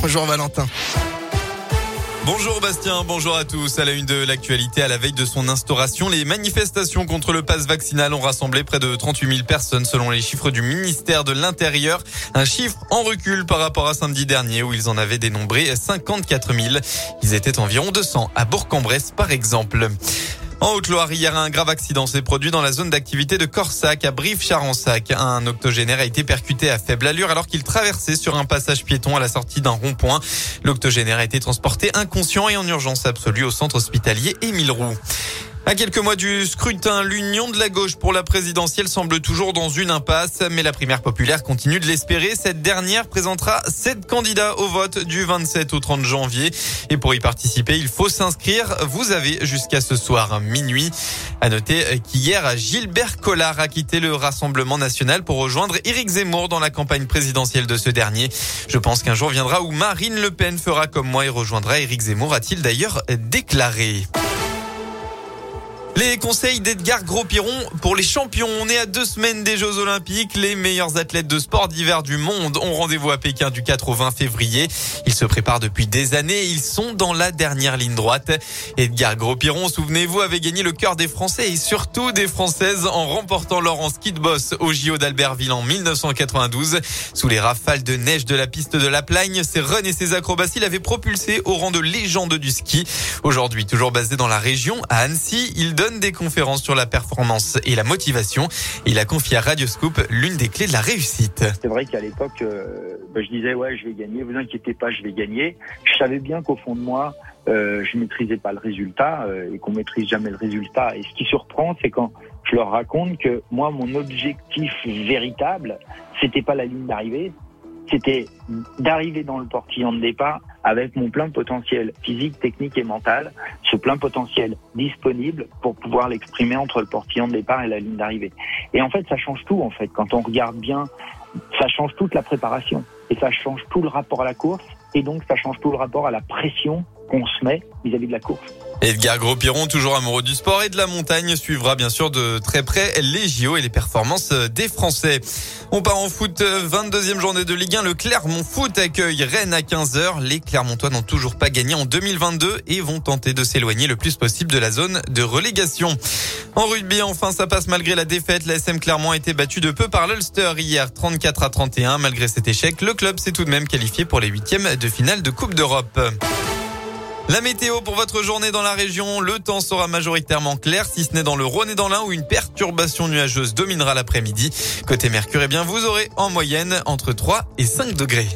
Bonjour Valentin. Bonjour Bastien, bonjour à tous. À la une de l'actualité, à la veille de son instauration, les manifestations contre le pass vaccinal ont rassemblé près de 38 000 personnes selon les chiffres du ministère de l'Intérieur. Un chiffre en recul par rapport à samedi dernier où ils en avaient dénombré 54 000. Ils étaient environ 200 à Bourg-en-Bresse par exemple. En Haute-Loire, hier, un grave accident s'est produit dans la zone d'activité de Corsac, à Brive-Charensac. Un octogénaire a été percuté à faible allure alors qu'il traversait sur un passage piéton à la sortie d'un rond-point. L'octogénaire a été transporté inconscient et en urgence absolue au centre hospitalier Émile Roux. À quelques mois du scrutin, l'union de la gauche pour la présidentielle semble toujours dans une impasse, mais la primaire populaire continue de l'espérer. Cette dernière présentera sept candidats au vote du 27 au 30 janvier. Et pour y participer, il faut s'inscrire. Vous avez jusqu'à ce soir minuit. À noter qu'hier, Gilbert Collard a quitté le Rassemblement national pour rejoindre Éric Zemmour dans la campagne présidentielle de ce dernier. Je pense qu'un jour viendra où Marine Le Pen fera comme moi et rejoindra Éric Zemmour, a-t-il d'ailleurs déclaré. Les conseils d'Edgar Gros-Piron pour les champions. On est à deux semaines des Jeux Olympiques. Les meilleurs athlètes de sport d'hiver du monde ont rendez-vous à Pékin du 4 au 20 février. Ils se préparent depuis des années. Ils sont dans la dernière ligne droite. Edgar Gros-Piron, souvenez-vous, avait gagné le cœur des Français et surtout des Françaises en remportant l'or en ski de boss au JO d'Albertville en 1992. Sous les rafales de neige de la piste de la Plagne, ses runs et ses acrobaties l'avaient propulsé au rang de légende du ski. Aujourd'hui, toujours basé dans la région, à Annecy, il donne des conférences sur la performance et la motivation. Il a confié à Radio Scoop l'une des clés de la réussite. C'est vrai qu'à l'époque, euh, bah, je disais ouais, je vais gagner. Vous inquiétez pas, je vais gagner. Je savais bien qu'au fond de moi, euh, je maîtrisais pas le résultat euh, et qu'on maîtrise jamais le résultat. Et ce qui surprend, c'est quand je leur raconte que moi, mon objectif véritable, c'était pas la ligne d'arrivée, c'était d'arriver dans le portillon de départ avec mon plein potentiel physique, technique et mental, ce plein potentiel disponible pour pouvoir l'exprimer entre le portillon de départ et la ligne d'arrivée. Et en fait, ça change tout, en fait. Quand on regarde bien, ça change toute la préparation. Et ça change tout le rapport à la course. Et donc, ça change tout le rapport à la pression qu'on se met vis-à-vis de la course. Edgar Gros-Piron, toujours amoureux du sport et de la montagne, suivra bien sûr de très près les JO et les performances des Français. On part en foot, 22e journée de Ligue 1. Le Clermont Foot accueille Rennes à 15h. Les Clermontois n'ont toujours pas gagné en 2022 et vont tenter de s'éloigner le plus possible de la zone de relégation. En rugby, enfin, ça passe malgré la défaite. La SM Clermont a été battue de peu par l'Ulster hier, 34 à 31. Malgré cet échec, le club s'est tout de même qualifié pour les huitièmes de finale de Coupe d'Europe. La météo pour votre journée dans la région, le temps sera majoritairement clair, si ce n'est dans le Rhône et dans l'Ain où une perturbation nuageuse dominera l'après-midi. Côté Mercure, eh bien, vous aurez en moyenne entre 3 et 5 degrés.